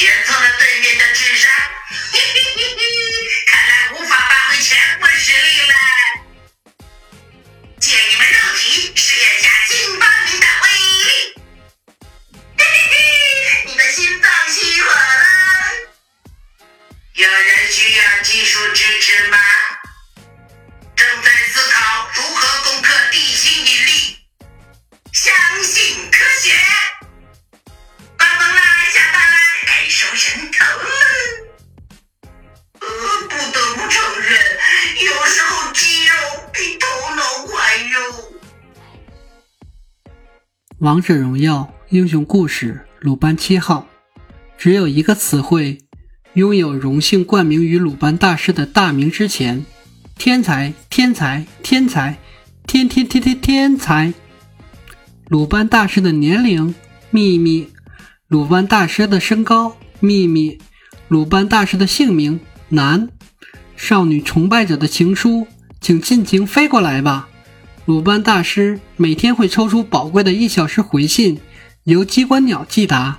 检测了对面的智王者荣耀英雄故事鲁班七号，只有一个词汇，拥有荣幸冠名于鲁班大师的大名之前，天才，天才，天才，天天天天天才。鲁班大师的年龄秘密，鲁班大师的身高秘密，鲁班大师的姓名男，少女崇拜者的情书，请尽情飞过来吧。鲁班大师每天会抽出宝贵的一小时回信，由机关鸟寄达。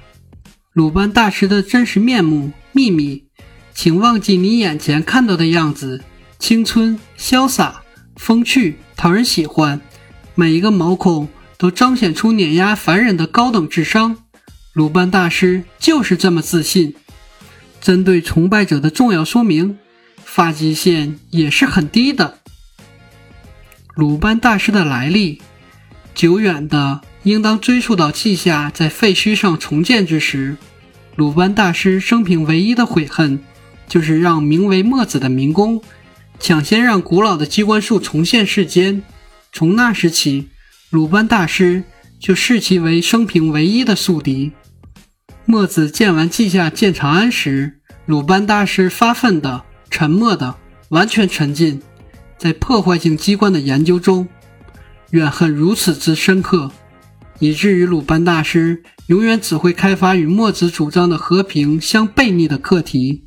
鲁班大师的真实面目秘密，请忘记你眼前看到的样子，青春、潇洒、风趣、讨人喜欢，每一个毛孔都彰显出碾压凡人的高等智商。鲁班大师就是这么自信。针对崇拜者的重要说明，发际线也是很低的。鲁班大师的来历，久远的应当追溯到稷下在废墟上重建之时。鲁班大师生平唯一的悔恨，就是让名为墨子的民工抢先让古老的机关术重现世间。从那时起，鲁班大师就视其为生平唯一的宿敌。墨子建完稷下建长安时，鲁班大师发愤的、沉默的、完全沉浸。在破坏性机关的研究中，怨恨如此之深刻，以至于鲁班大师永远只会开发与墨子主张的和平相背逆的课题。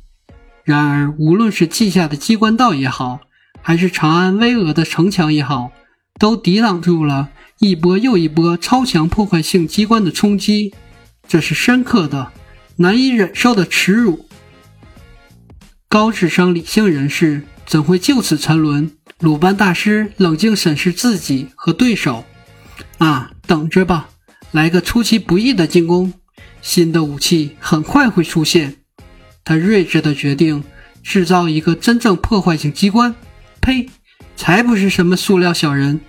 然而，无论是稷下的机关道也好，还是长安巍峨的城墙也好，都抵挡住了一波又一波超强破坏性机关的冲击。这是深刻的、难以忍受的耻辱。高智商理性人士怎会就此沉沦？鲁班大师冷静审视自己和对手，啊，等着吧，来个出其不意的进攻，新的武器很快会出现。他睿智的决定制造一个真正破坏性机关。呸，才不是什么塑料小人。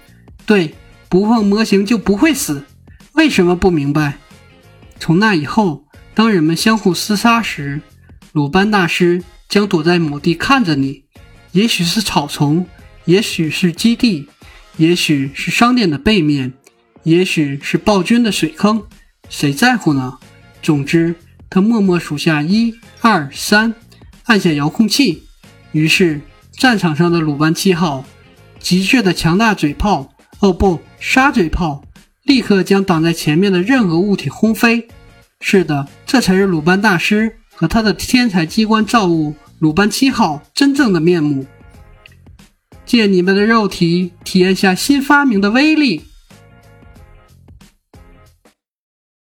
对，不碰模型就不会死。为什么不明白？从那以后，当人们相互厮杀时，鲁班大师将躲在某地看着你，也许是草丛。也许是基地，也许是商店的背面，也许是暴君的水坑，谁在乎呢？总之，他默默数下一二三，按下遥控器。于是，战场上的鲁班七号，极致的强大嘴炮，哦不，沙嘴炮，立刻将挡在前面的任何物体轰飞。是的，这才是鲁班大师和他的天才机关造物鲁班七号真正的面目。借你们的肉体体验下新发明的威力。